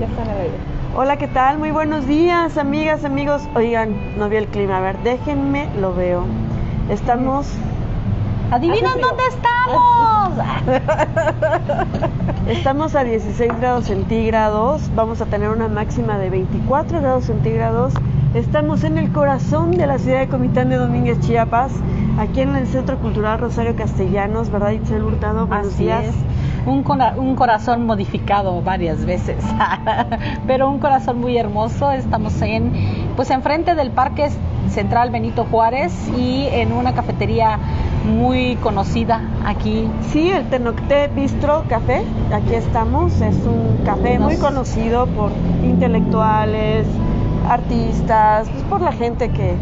Ya está en el aire. Hola, ¿qué tal? Muy buenos días, amigas, amigos. Oigan, no vi el clima. A ver, déjenme, lo veo. Estamos. ¿Adivinan dónde estamos? Estamos a 16 grados centígrados. Vamos a tener una máxima de 24 grados centígrados. Estamos en el corazón de la ciudad de Comitán de Domínguez, Chiapas. Aquí en el Centro Cultural Rosario Castellanos, ¿verdad, Itzel Hurtado? Buenos Así días. es. Un, cora- un corazón modificado varias veces, pero un corazón muy hermoso. Estamos en, pues, enfrente del Parque Central Benito Juárez y en una cafetería muy conocida aquí. Sí, el Tenocté Bistro Café, aquí estamos, es un café muy conocido por intelectuales, artistas, pues por la gente que,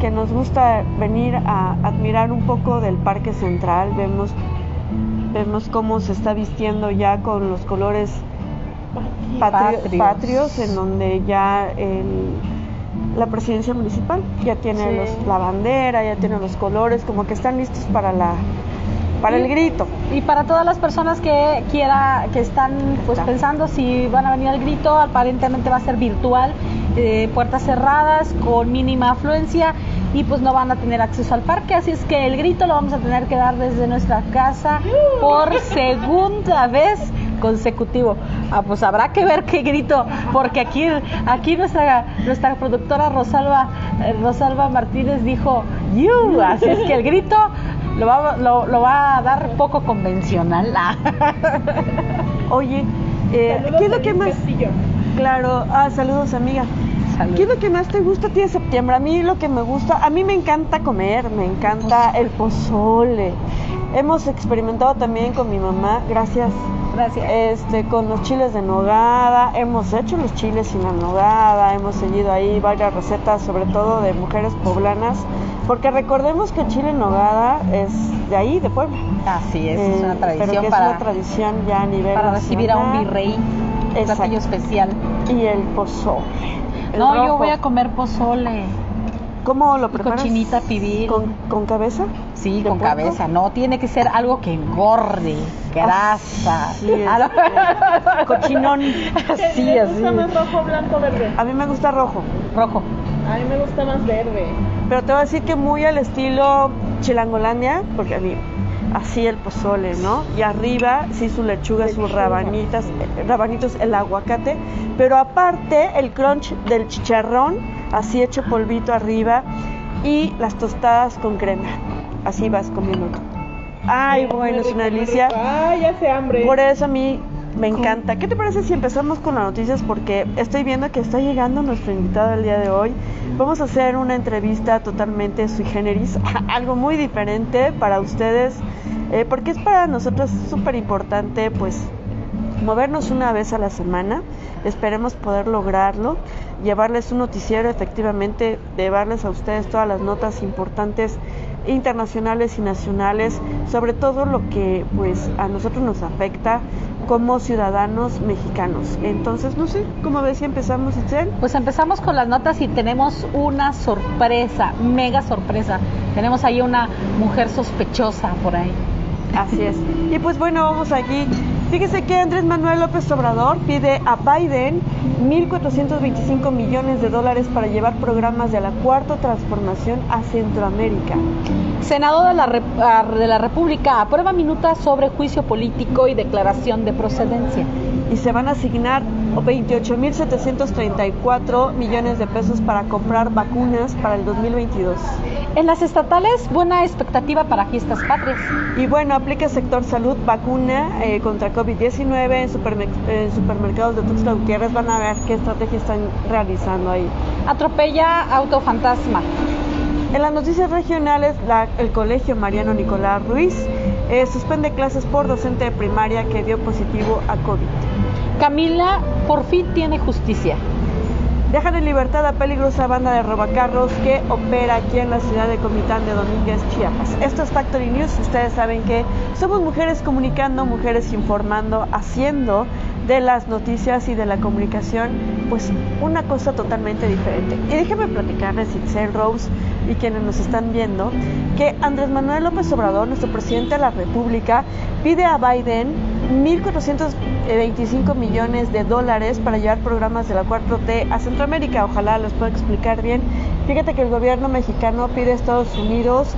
que nos gusta venir a admirar un poco del Parque Central, vemos, vemos cómo se está vistiendo ya con los colores patri- Patrios. patrios, en donde ya el- la presidencia municipal ya tiene Sí. los- la bandera, ya tiene los colores, como que están listos para la para el grito. Y para todas las personas que quiera, que están pues Está. pensando si van a venir al grito, aparentemente va a ser virtual, eh, puertas cerradas, con mínima afluencia y pues no van a tener acceso al parque, así es que el grito lo vamos a tener que dar desde nuestra casa por segunda vez consecutivo. Ah, pues habrá que ver qué grito, porque aquí, aquí nuestra, nuestra productora Rosalba, eh, Rosalba Martínez dijo, you, así es que el grito lo va, lo, lo va a dar poco convencional. Oye, eh, ¿qué es lo que más? Claro, ah, saludos amiga. Salud. ¿Qué es lo que más te gusta a ti de septiembre? A mí lo que me gusta, a mí me encanta comer, me encanta el pozole. Hemos experimentado también con mi mamá, gracias, Gracias. este, con los chiles de nogada. Hemos hecho los chiles sin la nogada, hemos seguido ahí varias recetas, sobre todo de mujeres poblanas, porque recordemos que el chile en nogada es de ahí, de Puebla. Así es, es Eh, una pero tradición que es para, una tradición ya a nivel para recibir a un virrey, un Exacto. platillo especial. Y el pozole. el no, yo voy a comer pozole. ¿Cómo lo Y preparas? cochinita pibil. ¿Con, con cabeza? Sí, ¿De con cabeza, no, tiene que ser algo que engorde, grasa. Así es, cochinón. Así, así. rojo, blanco, verde? A mí me gusta rojo. Rojo. A mí me gusta más verde. Pero te voy a decir que muy al estilo chilangolandia, porque a mí así el pozole, ¿no? Y arriba sí su lechuga, sus rabanitas, rabanitos, el aguacate, pero aparte el crunch del chicharrón, así hecho polvito arriba y las tostadas con crema. Así vas comiendo. Ay, bueno, es una delicia. Ay, ya se hambre. Por eso a mí me encanta. ¿Qué te parece si empezamos con las noticias? Porque estoy viendo que está llegando nuestro invitado el día de hoy. Vamos a hacer una entrevista totalmente sui generis, algo muy diferente para ustedes, eh, porque es para nosotros súper importante, pues movernos una vez a la semana. Esperemos poder lograrlo, llevarles un noticiero, efectivamente, llevarles a ustedes todas las notas importantes internacionales y nacionales sobre todo lo que pues a nosotros nos afecta como ciudadanos mexicanos. Entonces, no sé, ¿cómo ves si empezamos, Itzel? Pues empezamos con las notas y tenemos una sorpresa, mega sorpresa. Tenemos ahí una mujer sospechosa por ahí. Así es. Y pues bueno, vamos aquí. Fíjese que Andrés Manuel López Obrador pide a Biden 1.425 millones de dólares para llevar programas de la cuarta transformación a Centroamérica. Senado de la, ah, de la República aprueba minuta sobre juicio político y declaración de procedencia. Y se van a asignar 28.734 millones de pesos para comprar vacunas para el 2022. En las estatales, buena expectativa para fiestas patrias. Y bueno, aplica sector salud vacuna eh, contra COVID-19 en, supermer- en supermercados de Tuxtla Gutiérrez. Van a ver qué estrategia están realizando ahí. Atropella auto fantasma. En las noticias regionales, la- el colegio Mariano Nicolás Ruiz eh, suspende clases por docente de primaria que dio positivo a COVID. Camila por fin tiene justicia. Dejan en libertad a peligrosa banda de robacarros que opera aquí en la ciudad de Comitán de Domínguez, Chiapas. Esto es Factory News. Ustedes saben que somos mujeres comunicando, mujeres informando, haciendo de las noticias y de la comunicación, pues una cosa totalmente diferente. Y déjenme platicarles, Itzel Rose y quienes nos están viendo, que Andrés Manuel López Obrador, nuestro presidente de la República, pide a Biden 1.400 25 millones de dólares para llevar programas de la 4T a Centroamérica. Ojalá los pueda explicar bien. Fíjate que el gobierno mexicano pide a Estados Unidos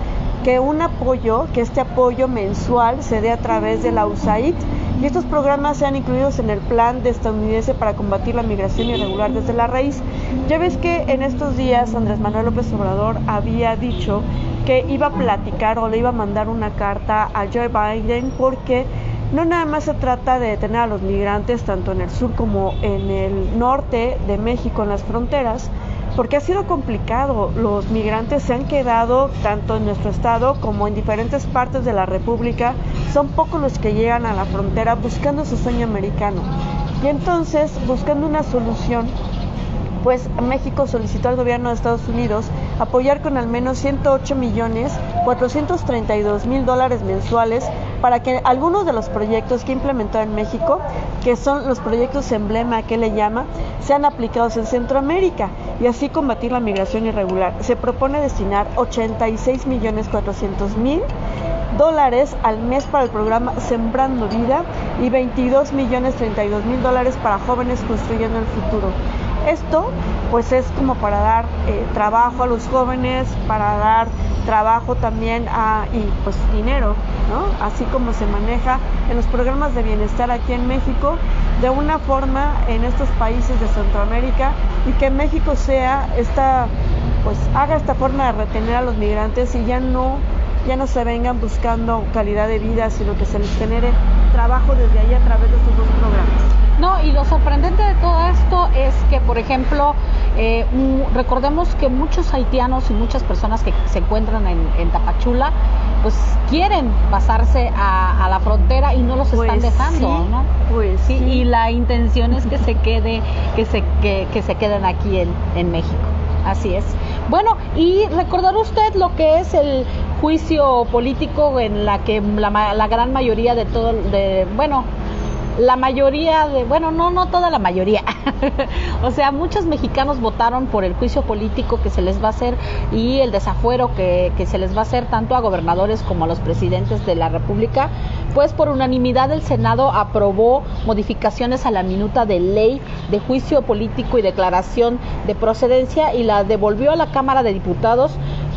que un apoyo, que este apoyo mensual se dé a través de la USAID y estos programas sean incluidos en el plan de estadounidense para combatir la migración irregular desde la raíz. Ya ves que en estos días Andrés Manuel López Obrador había dicho que iba a platicar o le iba a mandar una carta a Joe Biden porque no nada más se trata de detener a los migrantes tanto en el sur como en el norte de México, en las fronteras, porque ha sido complicado. Los migrantes se han quedado tanto en nuestro estado como en diferentes partes de la República. Son pocos los que llegan a la frontera buscando su sueño americano. Y entonces, buscando una solución, pues México solicitó al gobierno de Estados Unidos apoyar con al menos 108 millones 432 mil dólares mensuales para que algunos de los proyectos que implementó en México, que son los proyectos emblema que le llama, sean aplicados en Centroamérica y así combatir la migración irregular. Se propone destinar 86 millones 400 mil dólares al mes para el programa Sembrando Vida y 22 millones 32 mil dólares para jóvenes construyendo el futuro. Esto pues es como para dar eh, trabajo a los jóvenes, para dar trabajo también y pues dinero, ¿no? Así como se maneja en los programas de bienestar aquí en México, de una forma en estos países de Centroamérica y que México sea esta, pues haga esta forma de retener a los migrantes y ya no, ya no se vengan buscando calidad de vida, sino que se les genere trabajo desde ahí a través de estos dos programas. No, y lo sorprendente de todo esto es que, por ejemplo, eh, recordemos que muchos haitianos y muchas personas que se encuentran en, Tapachula, pues quieren pasarse a, la frontera y no los están Pues dejando, sí, ¿no? Pues Sí, sí. y la intención es que se quede, que se, que, que se queden aquí en, en México. Así es. Bueno, y recordar usted lo que es el juicio político en la que la, la gran mayoría de todo, de, bueno, la mayoría de, bueno, no, no toda la mayoría. o sea, muchos mexicanos votaron por el juicio político que se les va a hacer y el desafuero que, que se les va a hacer tanto a gobernadores como a los presidentes de la República. Pues por unanimidad el Senado aprobó modificaciones a la minuta de ley de juicio político y declaración de procedencia y la devolvió a la Cámara de Diputados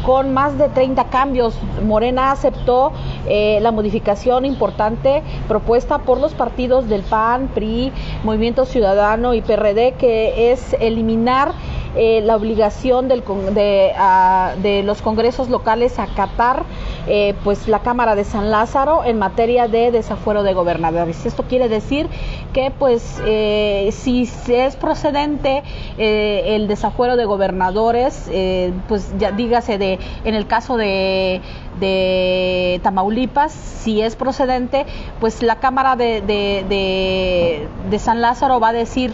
con más de 30 cambios. Morena aceptó eh, la modificación importante propuesta por los partidos del PAN, PRI, Movimiento Ciudadano y PRD, que es eliminar eh, la obligación del de, de los congresos locales a acatar eh, pues la Cámara de San Lázaro en materia de desafuero de gobernadores. Esto quiere decir que pues eh, si es procedente eh, el desafuero de gobernadores, eh, pues ya dígase de en el caso de, de Tamaulipas, si es procedente, pues la Cámara de, de, de, de San Lázaro va a decir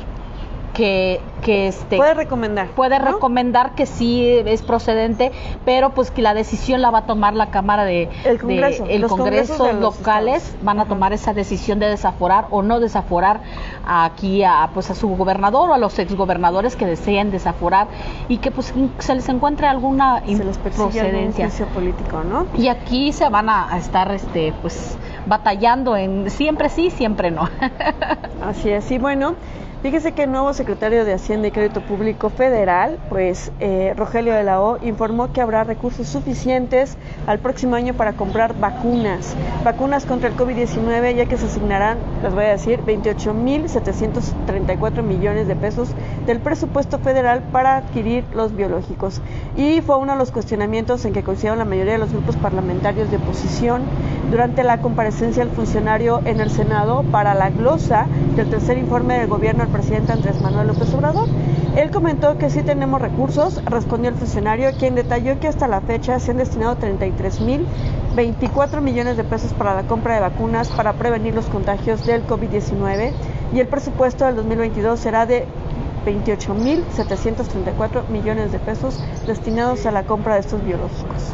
que, que este Puede recomendar. puede ¿no? recomendar que sí es procedente, pero pues que la decisión la va a tomar la Cámara de, El Congreso, de- el los congresos de locales estados. van a tomar esa decisión de desaforar o no desaforar aquí a pues a su gobernador o a los exgobernadores que deseen desaforar y que pues se les encuentre alguna Se les procedencia. político, ¿no? Y aquí se van a, a estar este pues batallando en siempre sí, siempre no. Así es, y bueno, fíjese que el nuevo secretario de Hacienda y Crédito Público Federal, pues eh, Rogelio de la O, informó que habrá recursos suficientes al próximo año para comprar vacunas, vacunas contra el COVID-19, ya que se asignarán, les voy a decir, 28.734 millones de pesos del presupuesto federal para adquirir los biológicos. Y fue uno de los cuestionamientos en que coincidieron la mayoría de los grupos parlamentarios de oposición durante la comparecencia del funcionario en el Senado para la glosa del tercer informe del gobierno presidente Andrés Manuel López Obrador. Él comentó que sí tenemos recursos, respondió el funcionario, quien detalló que hasta la fecha se han destinado 33 mil 24 millones de pesos para la compra de vacunas para prevenir los contagios del COVID-19 y el presupuesto del 2022 será de 28.734 millones de pesos destinados a la compra de estos biológicos.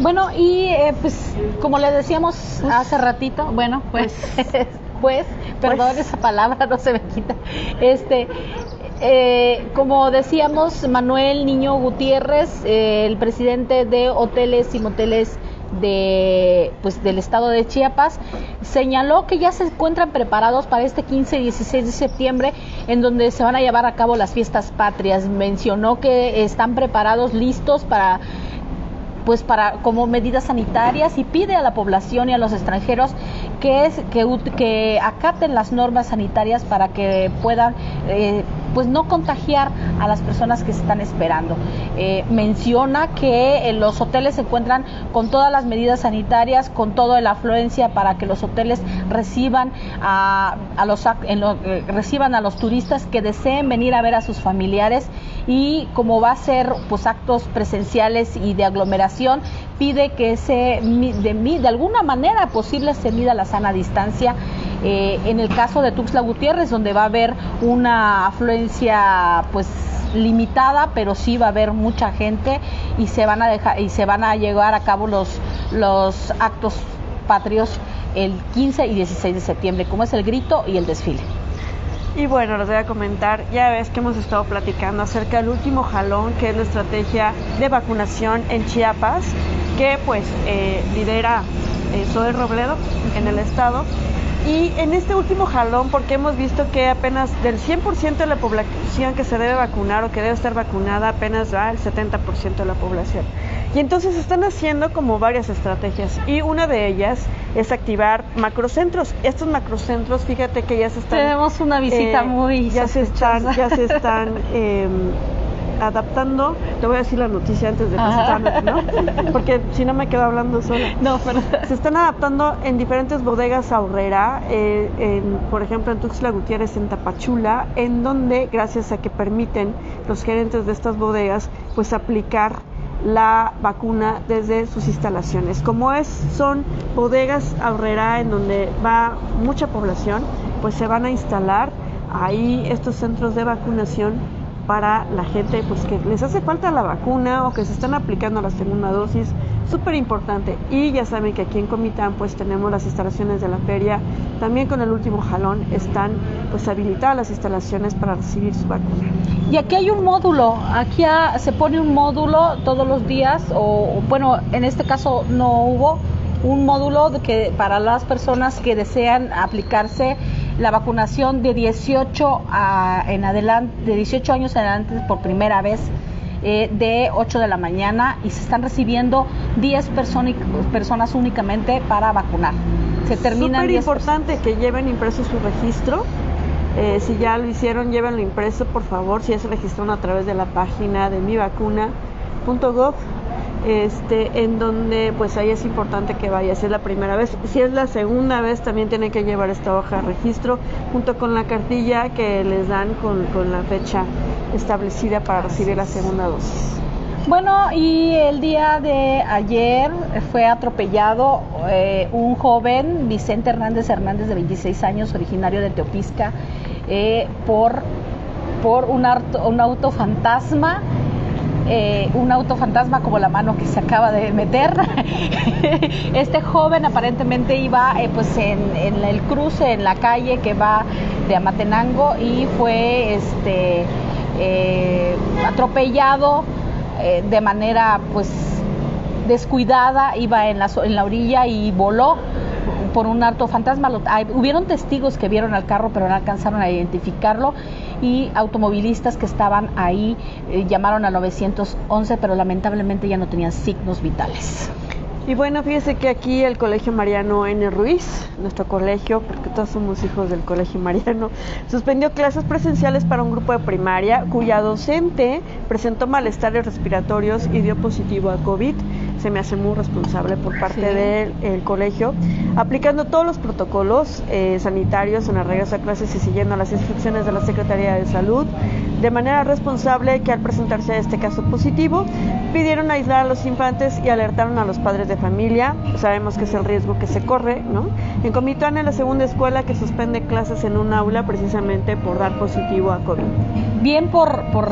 Bueno, y eh, pues como le decíamos hace ratito, bueno, pues, pues, perdón Pues. esa palabra, no se me quita. Este, eh, como decíamos, Manuel Niño Gutiérrez, eh, el presidente de Hoteles y Moteles de pues del estado de Chiapas señaló que ya se encuentran preparados para este 15 y 16 de septiembre en donde se van a llevar a cabo las fiestas patrias mencionó que están preparados listos para pues para como medidas sanitarias y pide a la población y a los extranjeros que es que, acaten las normas sanitarias para que puedan eh, pues no contagiar a las personas que se están esperando. Eh, menciona que los hoteles se encuentran con todas las medidas sanitarias, con toda la afluencia para que los hoteles reciban a, los eh, reciban a los turistas que deseen venir a ver a sus familiares y como va a ser pues actos presenciales y de aglomeración pide que se de, de alguna manera posible se mida la sana distancia eh, en el caso de Tuxtla Gutiérrez, donde va a haber una afluencia pues limitada, pero sí va a haber mucha gente y se van a dejar y se van a llevar a cabo los los actos patrios el 15 y 16 de septiembre, como es el grito y el desfile. Y bueno, les voy a comentar, ya ves que hemos estado platicando acerca del último jalón, que es la estrategia de vacunación en Chiapas, que pues eh, lidera eh, Robledo en el estado y en este último jalón, porque hemos visto que apenas del 100% de la población que se debe vacunar o que debe estar vacunada, apenas va el 70% de la población. Y entonces están haciendo como varias estrategias y una de ellas es activar macrocentros. Estos macrocentros, fíjate que ya se están... Tenemos una visita eh, muy... Ya se están, ya se están adaptando, te voy a decir la noticia antes de presentarme, ¿no? Porque si no me quedo hablando sola. No, pero... Se están adaptando en diferentes bodegas ahorrera, eh, en, por ejemplo en Tuxtla Gutiérrez, en Tapachula, en donde gracias a que permiten los gerentes de estas bodegas pues aplicar la vacuna desde sus instalaciones. Como es, son bodegas ahorrera en donde va mucha población, pues se van a instalar ahí estos centros de vacunación para la gente pues que les hace falta la vacuna o que se están aplicando la segunda dosis, súper importante. Y ya saben que aquí en Comitán pues tenemos las instalaciones de la feria, también con el último jalón están pues habilitadas las instalaciones para recibir su vacuna. Y aquí hay un módulo, aquí se pone un módulo todos los días, o bueno, en este caso no hubo un módulo de que para las personas que desean aplicarse la vacunación de 18 a, en adelante, de 18 años en adelante por primera vez. Eh, de 8 de la mañana y se están recibiendo 10 personas únicamente para vacunar. Se terminan Súper importante que lleven impreso su registro. Eh, si ya lo hicieron, llévenlo impreso, por favor. Si ya se registraron a través de la página de mivacuna.gov este, en donde pues ahí es importante que vaya, si es la primera vez, si es la segunda vez también tiene que llevar esta hoja de registro junto con la cartilla que les dan con, la fecha establecida para recibir la segunda dosis. Bueno, y el día de ayer fue atropellado eh, un joven, Vicente Hernández Hernández, de 26 años, originario de Teopisca, eh, por, por un, un auto fantasma eh, un auto fantasma como la mano que se acaba de meter. este joven aparentemente iba eh, pues en, el cruce en la calle que va de Amatenango y fue este eh, atropellado de manera pues descuidada, iba en la, en la orilla y voló por un auto fantasma. hubieron testigos que vieron al carro pero no alcanzaron a identificarlo y automovilistas que estaban ahí eh, llamaron al 911, pero lamentablemente ya no tenían signos vitales. Y bueno, fíjese que aquí el Colegio Mariano N. Ruiz, nuestro colegio, porque todos somos hijos del Colegio Mariano, suspendió clases presenciales para un grupo de primaria cuya docente presentó malestares respiratorios y dio positivo a COVID se me hace muy responsable por parte del colegio, aplicando todos los protocolos eh, sanitarios en las reglas a clases y siguiendo las instrucciones de la Secretaría de Salud, de manera responsable que al presentarse este caso positivo, pidieron aislar a los infantes y alertaron a los padres de familia, sabemos que es el riesgo que se corre, ¿no? En Comitán, en la segunda escuela que suspende clases en un aula precisamente por dar positivo a COVID. Bien por, por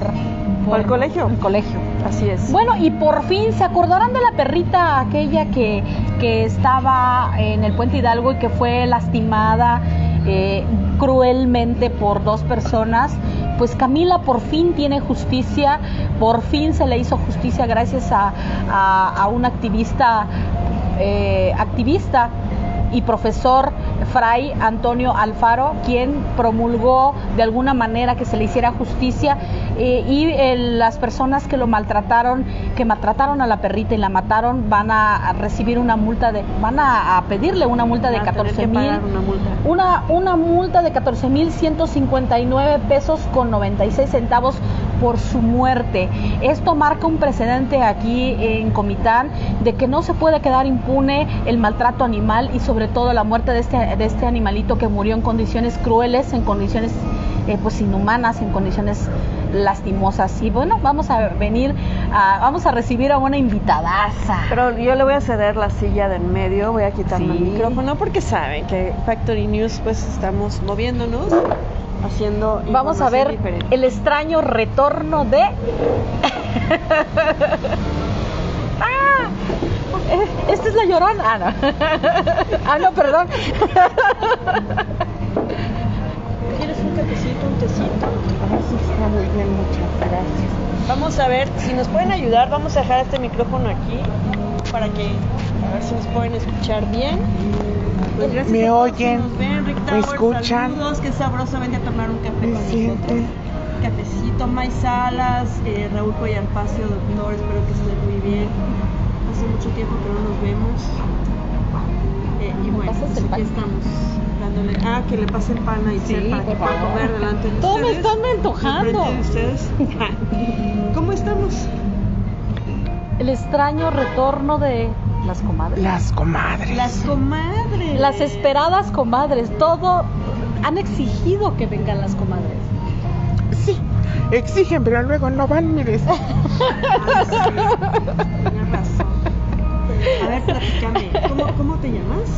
por el colegio. El colegio. Así es. Bueno, y por fin se acordarán de la perrita aquella que, que estaba en el puente Hidalgo y que fue lastimada eh, cruelmente por dos personas. Pues Camila por fin tiene justicia, por fin se le hizo justicia gracias a, a, un activista eh, activista y profesor Fray Antonio Alfaro, quien promulgó de alguna manera que se le hiciera justicia eh, y eh, las personas que lo maltrataron, que maltrataron a la perrita y la mataron, van a, a recibir una multa de, van a, a pedirle una multa de Van a tener 14 que mil, una multa. una, una multa de 14 mil 159 pesos con 96 centavos por su muerte. Esto marca un precedente aquí en Comitán de que no se puede quedar impune el maltrato animal y sobre todo la muerte de este, de este animalito que murió en condiciones crueles, en condiciones eh, pues inhumanas, en condiciones lastimosas. Y bueno, vamos a venir, a, vamos a recibir a una invitadaza. Pero yo le voy a ceder la silla de en medio, voy a quitarme Sí. el micrófono porque saben que Factory News pues estamos moviéndonos, haciendo Vamos a ver diferente. el extraño retorno de... ¡Ah! Esta es la llorona. Ah, no. ah, no, perdón. ¿Quieres un cafecito, un tecito? Así está muy bien, muchas gracias. Vamos a ver si nos pueden ayudar. Vamos a dejar este micrófono aquí para que a ver si nos pueden escuchar bien. Pues gracias ¿Me a oyen? nos ven. Rick ¿Me Tower, escuchan? Saludos, qué sabroso. Vente a tomar un café ¿Me con sienten? nosotros. Cafecito, May Salas, eh, Raúl Collarpacio, doctor. Espero que estén muy bien. Hace mucho tiempo que no nos vemos. Eh, y bueno, pues aquí pan? estamos. Dándole, ah, que le pasen pan a Sí, para que pueda comer delante de Todo me ustedes. están antojando. Enfrente de ustedes. ¿Cómo estamos? El extraño retorno de las comadres. Las comadres. Las comadres. Las esperadas comadres. Todo han exigido que vengan las comadres. Sí, exigen, pero luego no van, mires. Ah, sí, Tienes razón. A ver, platícame. ¿Cómo, ¿Cómo te llamas?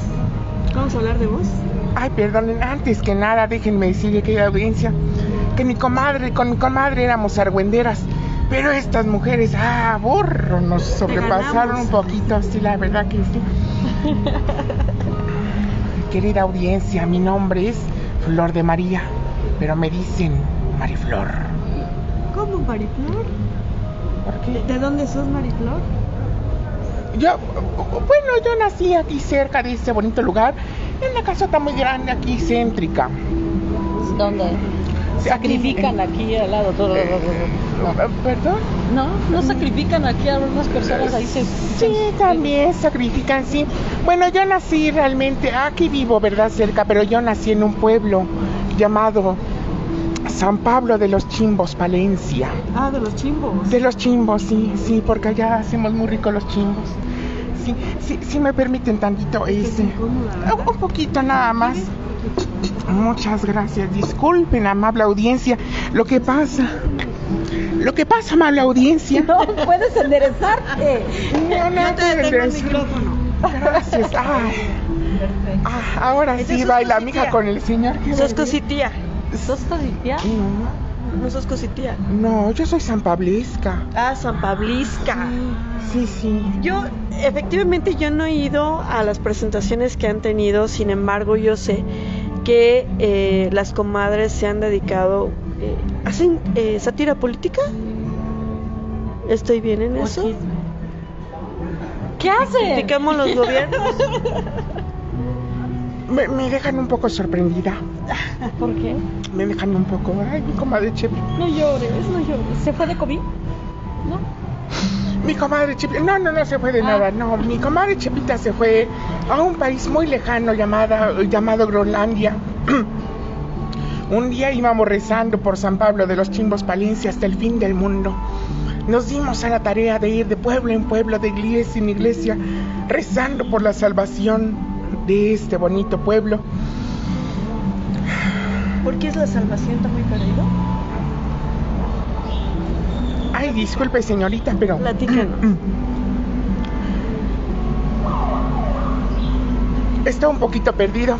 Vamos a hablar de vos. Ay, perdonen, antes que nada, déjenme decirle, querida audiencia, que mi comadre, con mi comadre éramos argüenderas. Pero estas mujeres, ah, borro, nos sobrepasaron un poquito, sí, la verdad que sí. Querida audiencia, mi nombre es Flor de María, pero me dicen Mariflor. ¿Cómo, Mariflor? ¿Por ¿De, qué? de dónde sos, Mariflor? Yo, bueno, yo nací aquí cerca de este bonito lugar, en una casota muy grande aquí, céntrica. ¿Dónde? Aquí, Sacrifican eh, aquí al lado. todo, eh, ¿Perdón? No, no sacrifican aquí a algunas personas ahí se. Sí, también sacrifican, sí. Bueno, yo nací realmente, aquí vivo, ¿verdad? Cerca, pero yo nací en un pueblo llamado San Pablo de los Chimbos, Palencia. Ah, de los chimbos. De los chimbos, sí, sí, porque allá hacemos muy ricos los chimbos. Sí, sí, sí me permiten tantito este. un poquito nada más. Muchas gracias. Disculpen, amable audiencia. Lo que pasa. Lo que pasa, amable audiencia. No puedes enderezarte. No, no, Yo te detengo el gracias. micrófono. Gracias. Ay. Ah, ahora Esa sí baila cositía. mija con el señor. Qué Sos cositía. ¿Sos todavía? No, No sos cositía. no, yo soy San Pablesca. Ah, San Pablisca. Sí, sí. Yo, efectivamente, yo no he ido a las presentaciones que han tenido, sin embargo, yo sé que eh, las comadres se han dedicado, eh, hacen eh, sátira política. ¿Estoy bien en eso? ¿Qué hacen? Criticamos los gobiernos. Me, me dejan un poco sorprendida. ¿Por qué? Me dejan un poco. Ay, mi comadre Chepi. No llores, no llores. ¿Se fue de COVID? ¿No? Mi comadre Chepita. No, no, no se fue de Ah. nada. No, mi comadre Chepita se fue a un país muy lejano llamada, llamado Groenlandia. un día íbamos rezando por San Pablo de los Chimbos Palencia hasta el fin del mundo. Nos dimos a la tarea de ir de pueblo en pueblo, de iglesia en iglesia, rezando por la salvación de este bonito pueblo. ¿Por qué es la salvación está muy perdido? Ay, disculpe señorita, pero... Platícanos. Está un poquito perdido.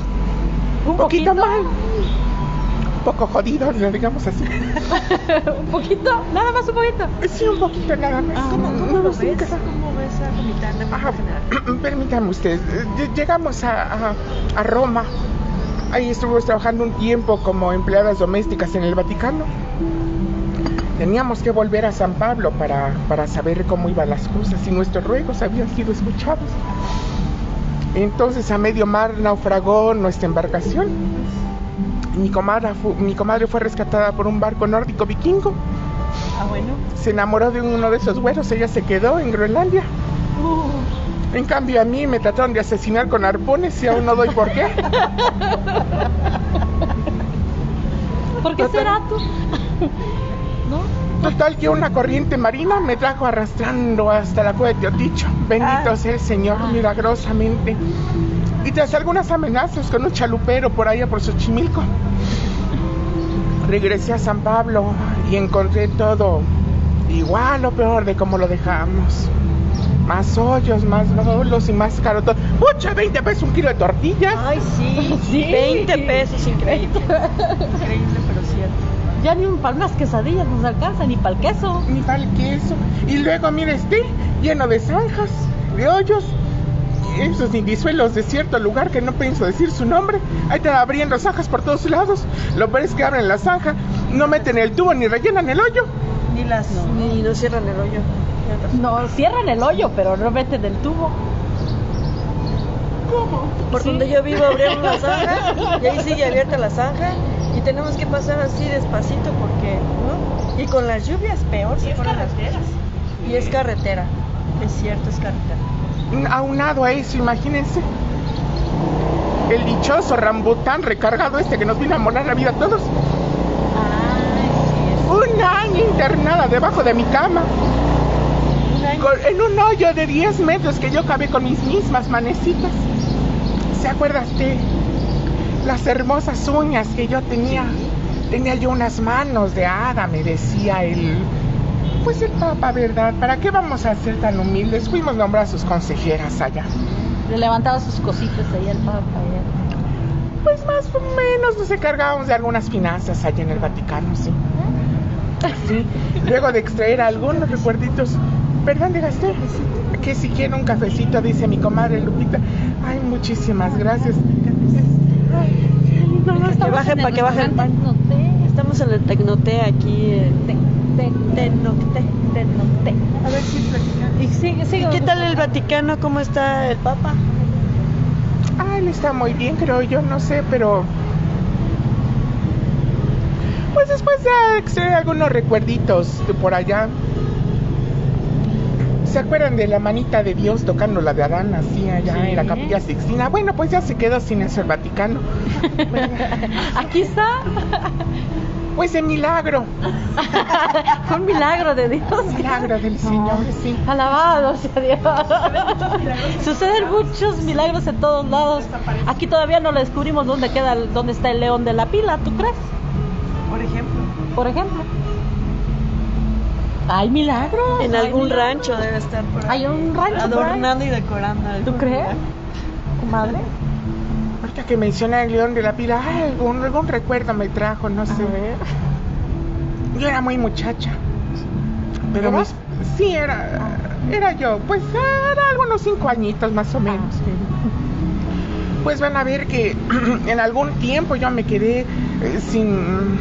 Un poquito mal. Un poco jodido, lo digamos así. un poquito, nada más un poquito. Sí, un poquito nada más. Ah, ¿Cómo, cómo No, lo sí, ves? casa. ¿Cómo ves a manera general? permítame usted. eh, Llegamos a, a- a Roma. Ahí estuvimos trabajando un tiempo como empleadas domésticas en el Vaticano. Teníamos que volver a San Pablo para, para saber cómo iban las cosas y nuestros ruegos habían sido escuchados. Entonces a medio mar naufragó nuestra embarcación. Mi comadre, fu- mi comadre fue rescatada por un barco nórdico vikingo. Ah, bueno. Se enamoró de uno de esos güeros, ella se quedó en Groenlandia. En cambio a mí me trataron de asesinar con arpones y aún no doy por qué. ¿Por qué será tú? ¿No? Total que una corriente marina me trajo arrastrando hasta la cueva de Teoticho. Bendito Ah. sea el Señor Ah. milagrosamente. Y tras algunas amenazas con un chalupero por allá por Xochimilco, regresé a San Pablo y encontré todo igual o peor de como lo dejamos. Más hoyos, más lolos y más caro todo. ¡Pucha! 20 pesos un kilo de tortillas. Ay, sí. Sí. 20 pesos, increíble. Increíble, pero cierto. Ya ni un- para unas quesadillas nos alcanza, ni para el queso. Ni para el queso. Y luego, mire este, lleno de zanjas, de hoyos. Esos indisuelos de cierto lugar que no pienso decir su nombre. Ahí están abriendo zanjas por todos lados. Lo peor es que abren la zanja, no meten el tubo ni rellenan el hoyo. Ni las. Ni no cierran el hoyo. No, cierran el hoyo, pero no meten el tubo. Por Sí. donde yo vivo abrieron la zanja y ahí sigue abierta la zanja tenemos que pasar así despacito porque, ¿no? Y con las lluvias peor se ponen las cosas. Y es carretera. Es cierto, es carretera. Aunado a eso, imagínense. El dichoso rambután recargado este que nos vino a molar la vida a todos. Un año internada debajo de mi cama. Con- en un hoyo de 10 metros que yo cabé con mis mismas manecitas. ¿Se acuerda usted? Las hermosas uñas que yo tenía. Tenía yo unas manos de hada, me decía el... Pues el papa, ¿verdad? ¿Para qué vamos a ser tan humildes? Fuimos nombradas sus consejeras allá. Le levantaba sus cositas ahí al papa. ¿eh? Pues más o menos nos encargábamos de algunas finanzas allá en el Vaticano, sí. Sí. Luego de extraer algunos recuerditos. Perdón, diga usted. Que si quiere un cafecito, dice mi comadre Lupita. Ay, muchísimas gracias. Ay, No, no, estamos baje, en el para que baje el pan. restaurante Estamos en el Tecnoté aquí. Tecnoté. Tecnoté. a ver si platica. Y sigue, ¿Y sigue. qué tal el Vaticano? ¿Cómo está el Papa? Ah, él está muy bien, creo yo, no sé, pero. Pues después de extraer algunos recuerditos de por allá. ¿Se acuerdan de la manita de Dios tocando la de Adán así allá Sí. en la capilla Sixtina? Bueno, pues ya se quedó sin eso el Vaticano. Aquí está. Pues de milagro, Fue un milagro de Dios. milagro del Señor, sí. Alabado sea Dios. Suceden muchos milagros en todos lados. Aquí todavía no lo descubrimos dónde queda, dónde está el león de la pila, ¿tú crees? Por ejemplo. Por ejemplo. Hay milagros. En algún milagros. rancho debe estar por ahí. Hay un rancho. Adornando y decorando. ¿Tú crees? Comadre. Ahorita que menciona el león de la pila, ay, algún, algún recuerdo me trajo, no sé. Yo era muy muchacha. Pero mis- sí, era, era yo. Pues era algunos cinco añitos más o menos. Pues van a ver que en algún tiempo yo me quedé eh, sin,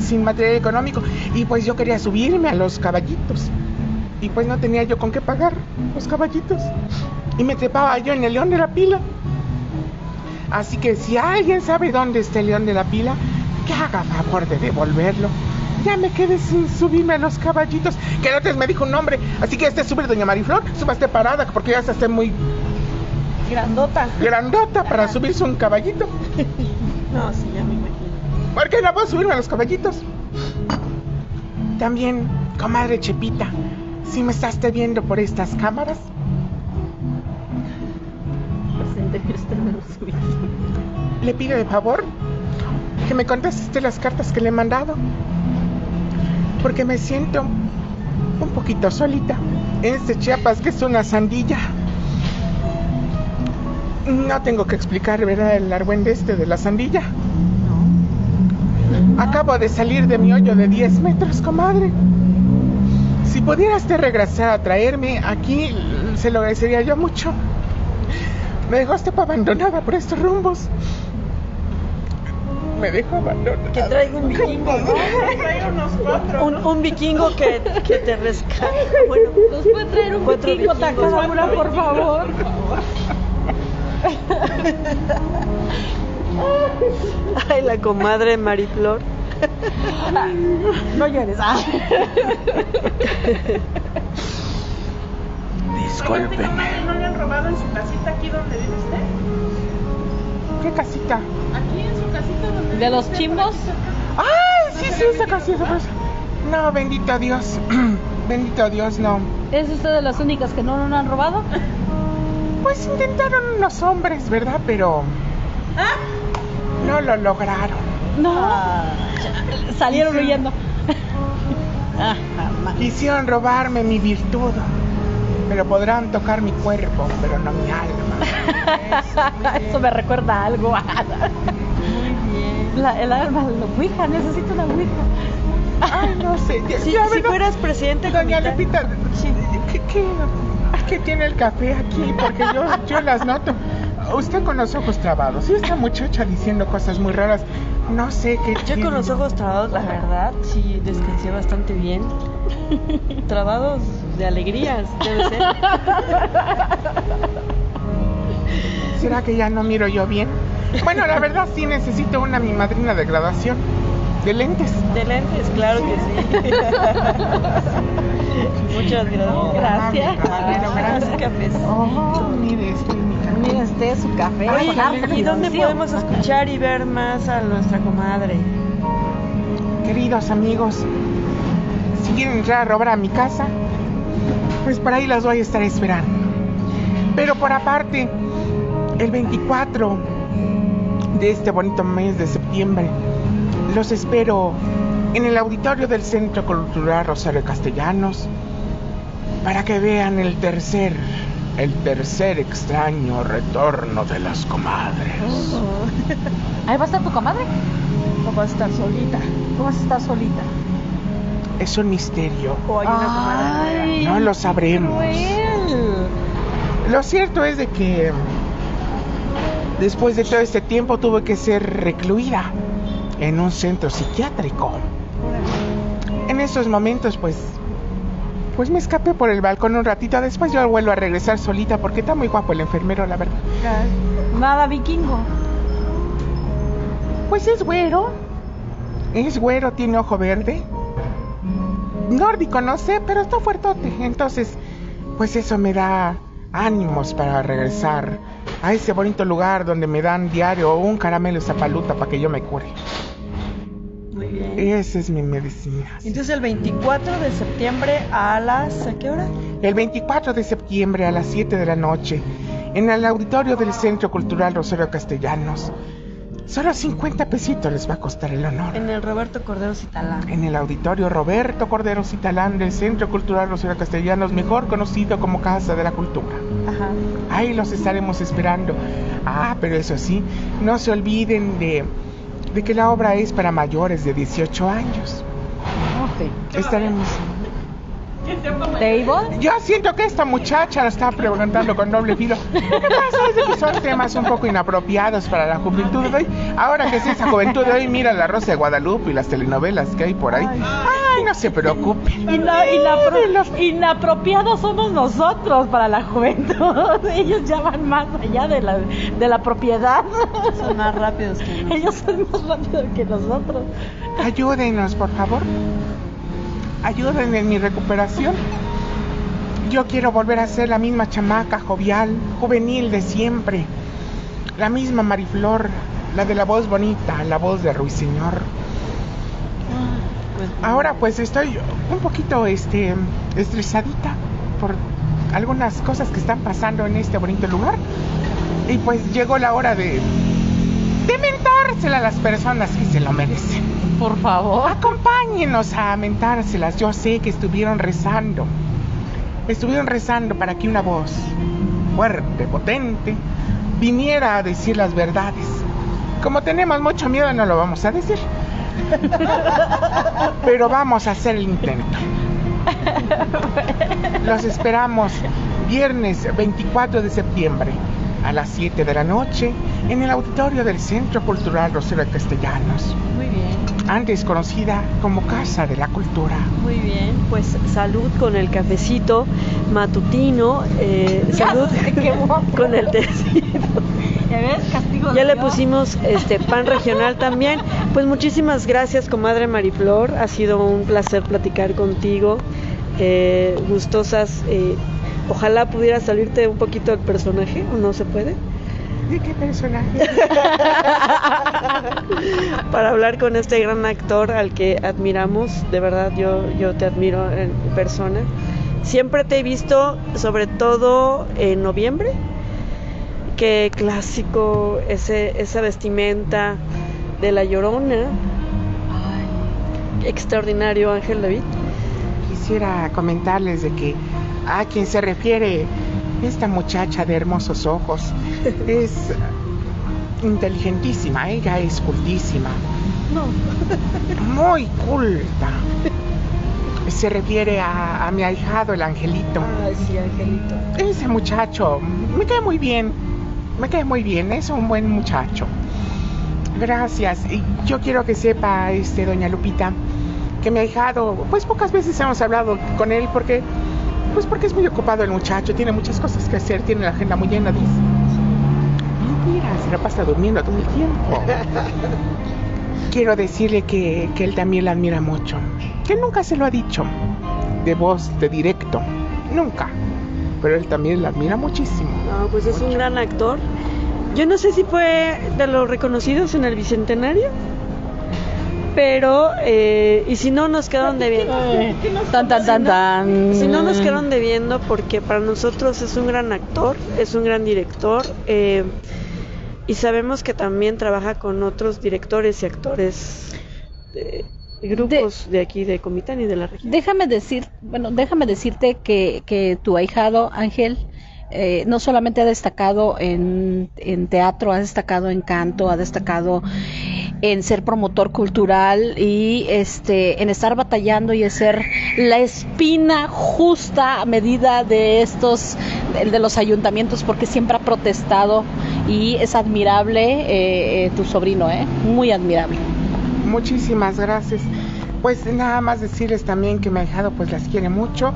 sin material económico y pues yo quería subirme a los caballitos. Y pues no tenía yo con qué pagar los caballitos. Y me trepaba yo en el león de la pila. Así que si alguien sabe dónde está el león de la pila, que haga favor de devolverlo. Ya me quedé sin subirme a los caballitos. Que otro me dijo un nombre. Así que este sube doña Mariflor, súbase parada, porque ya se muy Grandota. grandota para subirse un caballito. No, sí, ya me. ¿Por qué no puedo subirme a los caballitos? También, comadre Chepita, si me estás viendo por estas cámaras, le pido de favor que me conteste las cartas que le he mandado. Porque me siento un poquito solita en este Chiapas que es una sandilla. No tengo que explicar, ¿verdad? El argüende este de la sandilla. Acabo de salir de mi hoyo de 10 metros, comadre. Si pudiera usted regresar a traerme aquí, se lo agradecería yo mucho. Me dejó usted abandonada por estos rumbos. Me dejó abandonada. Que traiga un vikingo, ¿no? Un, un vikingo que, que te rescate. Bueno, ¿Nos puede traer un Cuatro vikingo vikingos. Takahura, por favor? Ay, la comadre Mariflor. No llores. Ah. Discúlpenme. ¿No le han robado en su casita aquí donde vive usted? ¿Qué casita? Aquí en su casita donde ¿De los chimbos? ¡Ay! Sí, sí, esa casita. esa casa. No, bendito Dios. bendito Dios, no. ¿Es usted de las únicas que no nos han robado? Pues intentaron unos hombres, ¿verdad? Pero no lo lograron. No. Salieron huyendo. Ah. Quisieron robarme mi virtud, pero podrán tocar mi cuerpo, pero no mi alma. Eso me recuerda a algo. Muy bien. La, el alma, la ouija, necesito una ouija. Ay, no sé. ya- Si, ya, si fueras presidente Doña Lepita, ¿qué, qué, qué tiene el café aquí? Porque yo, yo las noto. Usted con los ojos trabados. Y esta muchacha diciendo cosas muy raras. No sé qué. Yo tiene. con los ojos trabados, la verdad, sí descansé bastante bien. Trabados de alegrías, debe ser. ¿Será que ya no miro yo bien? Bueno, la verdad sí necesito una mi madrina de graduación. De lentes. De lentes, claro que sí. Muchas gracias. Gracias. Caballero, gracias. Oh, mire este Mire usted su café. Oye, con harta ¿y dónde podemos escuchar y ver más a nuestra comadre? Queridos amigos, si quieren entrar a robar a mi casa, pues por ahí las voy a estar esperando. Pero por aparte, el 24 de este bonito mes de septiembre, los espero en el auditorio del Centro Cultural Rosario Castellanos para que vean el tercer, el tercer extraño retorno de las comadres. Ahí va a estar tu comadre. ¿O vas a estar solita? ¿Cómo vas a estar solita? Es un misterio. ¿O hay una comadre? Ay, No lo sabremos. cruel. Lo cierto es de que después de todo este tiempo tuve que ser recluida en un centro psiquiátrico. En esos momentos pues pues me escapé por el balcón un ratito, después yo vuelvo a regresar solita porque está muy guapo el enfermero, la verdad. Nada vikingo. Pues es güero. Es güero, tiene ojo verde. Nórdico, no sé, pero está fuertote. Entonces, pues eso me da ánimos para regresar a ese bonito lugar donde me dan diario un caramelo zapaluta para que yo me cure. Muy bien. Esa es mi medicina. Entonces el 24 de septiembre a las... ¿A qué hora? El 24 de septiembre a las 7 de la noche, en el auditorio del Centro Cultural Rosario Castellanos. Solo 50 pesitos les va a costar el honor. En el Roberto Cordero Citalán. en el auditorio Roberto Cordero Citalán del Centro Cultural Rosario Castellanos, mejor conocido como Casa de la Cultura. Ajá. Ahí los estaremos esperando. Ah, pero eso sí, no se olviden de, de que la obra es para mayores de 18 años. Estaremos. ¿Table? Yo siento que esta muchacha la está preguntando con doble filo. Lo que pasa es de que son temas un poco inapropiados para la juventud de hoy. Ahora que es esa juventud de hoy, mira la Rosa de Guadalupe y las telenovelas que hay por ahí. Ay, no se preocupen. Ina- inapro- inapropiados somos nosotros para la juventud. Ellos ya van más allá de la, de la propiedad. Son más rápidos que nosotros. Ellos son más rápidos que nosotros. Ayúdenos, por favor. Ayuden en mi recuperación. Yo quiero volver a ser la misma chamaca jovial, juvenil de siempre. La misma Mariflor, la de la voz bonita, la voz de Ruiseñor. Ahora pues estoy un poquito este estresadita por algunas cosas que están pasando en este bonito lugar. Y pues llegó la hora de de mentársela a las personas que se lo merecen. Por favor. Acompáñenos a mentárselas. Yo sé que estuvieron rezando. Estuvieron rezando para que una voz fuerte, potente, viniera a decir las verdades. Como tenemos mucho miedo, no lo vamos a decir. Pero vamos a hacer el intento. Los esperamos viernes 24 de septiembre a las 7 de la noche en el auditorio del Centro Cultural Rosario Castellanos. Antes conocida como Casa de la Cultura. Muy bien, pues salud con el cafecito matutino, eh, salud con el tecito. ¿Ya ves? Castigo de Ya le pusimos este pan regional también. Pues muchísimas gracias, comadre Mariflor. Ha sido un placer platicar contigo. Eh, gustosas. eh, ojalá pudiera salirte un poquito del personaje, ¿o no se puede? ¿De qué personaje? Para hablar con este gran actor al que admiramos. De verdad, yo, yo te admiro en persona. Siempre te he visto, sobre todo en noviembre. Qué clásico ese, esa vestimenta de la llorona. Extraordinario Ángel David. Quisiera comentarles de que a quien se refiere esta muchacha de hermosos ojos es inteligentísima, ella es cultísima, No. muy culta. Se refiere a, a mi ahijado, el angelito. Ay, sí, Angelito. Ese muchacho me cae muy bien, me cae muy bien, es un buen muchacho. Gracias. Y yo quiero que sepa, este, doña Lupita, que mi ahijado, pues pocas veces hemos hablado con él porque, pues porque es muy ocupado el muchacho, tiene muchas cosas que hacer, tiene la agenda muy llena, dice. Mentira, se la pasa durmiendo todo el tiempo. Quiero decirle que, que él también la admira mucho, que nunca se lo ha dicho, de voz, de directo, nunca. Pero él también la admira muchísimo. No, pues es un gran actor. Yo no sé si fue de los reconocidos en el Bicentenario, pero, eh, y si no, nos quedaron debiendo. Tan, tan, tan, tan. Si no, nos quedaron debiendo porque para nosotros es un gran actor, es un gran director, eh, y sabemos que también trabaja con otros directores y actores de, de grupos de, aquí, de Comitán y de la región. Déjame decir, bueno, déjame decirte que, que tu ahijado Ángel eh, no solamente ha destacado en, en teatro, ha destacado en canto, ha destacado en ser promotor cultural y este en estar batallando y en ser la espina justa a medida de estos de, los ayuntamientos porque siempre ha protestado y es admirable eh, eh, tu sobrino, eh, muy admirable. Muchísimas gracias. Pues nada más decirles también que mi ahijado pues las quiere mucho.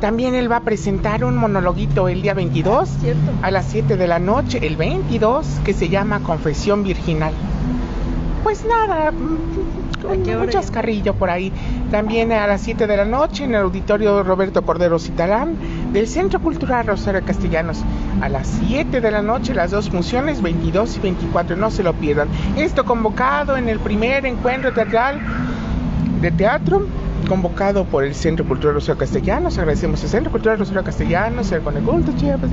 También él va a presentar un monologuito el día 22 ¿Cierto? a las 7 de la noche, el 22, que se llama Confesión Virginal. Pues nada, mm, ¿A qué hora un chascarrillo por ahí. También a las 7 de la noche en el auditorio Roberto Cordero Citalán del Centro Cultural Rosario Castellanos. A las 7 de la noche las dos funciones, 22 y 24, no se lo pierdan. Esto convocado en el primer encuentro teatral de teatro convocado por el Centro Cultural Rosario Castellanos. Agradecemos al Centro Cultural Rosario Castellanos, el Coneculto, Chiapas,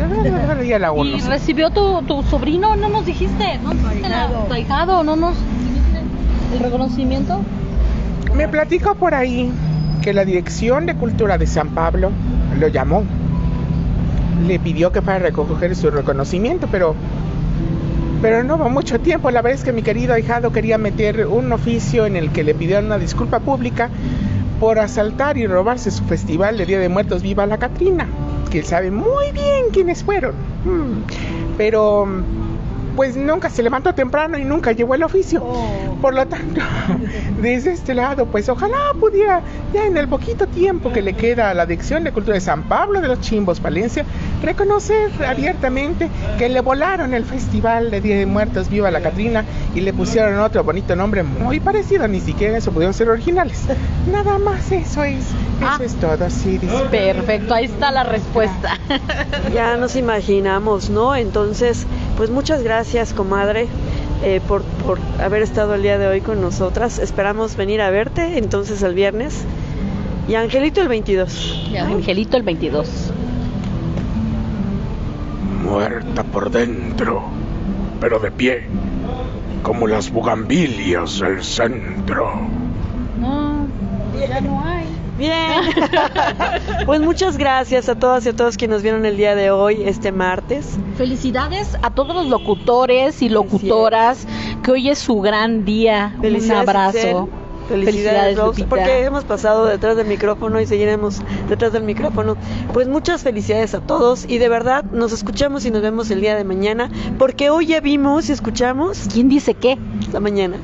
y a la ¿Y ONU. recibió tu, tu sobrino? No nos dijiste, no nos dijiste la- tu ahijado, no nos dijiste el reconocimiento. Me platicó por ahí que la Dirección de Cultura de San Pablo lo llamó. Le pidió que para recoger su reconocimiento, pero pero no hubo mucho tiempo. La verdad es que mi querido ahijado quería meter un oficio en el que le pidieron una disculpa pública por asaltar y robarse su festival de Día de Muertos Viva la Catrina, que sabe muy bien quiénes fueron. Mm. Pero pues nunca se levantó temprano y nunca llevó el oficio. Por lo tanto, desde este lado, pues ojalá pudiera, ya en el poquito tiempo que le queda a la Dirección de Cultura de San Pablo de los Chimbos, Palencia, reconocer abiertamente que le volaron el Festival de Día de Muertos Viva la Catrina y le pusieron otro bonito nombre muy parecido, ni siquiera eso pudieron ser originales. Nada más eso es, eso Ah. es todo, sí, dice. Perfecto, ahí está la respuesta. Ya nos imaginamos, ¿no? Entonces, pues muchas gracias, comadre, eh, por, por haber estado el día de hoy con nosotras. Esperamos venir a verte entonces el viernes. Y Angelito el 22. Ya, Angelito el 22. muerta por dentro, pero de pie, como las bugambilias del centro. No, ya no hay. Bien. pues muchas gracias a todas y a todos quienes nos vieron el día de hoy, este martes. Felicidades a todos los locutores y locutoras que hoy es su gran día. Un Felicidades, abrazo. Felicidades, Rose, Lupita. porque hemos pasado detrás del micrófono y seguiremos detrás del micrófono. Pues muchas felicidades a todos y de verdad nos escuchamos y nos vemos el día de mañana, porque hoy ya vimos y escuchamos ¿Quién dice qué? hasta mañana.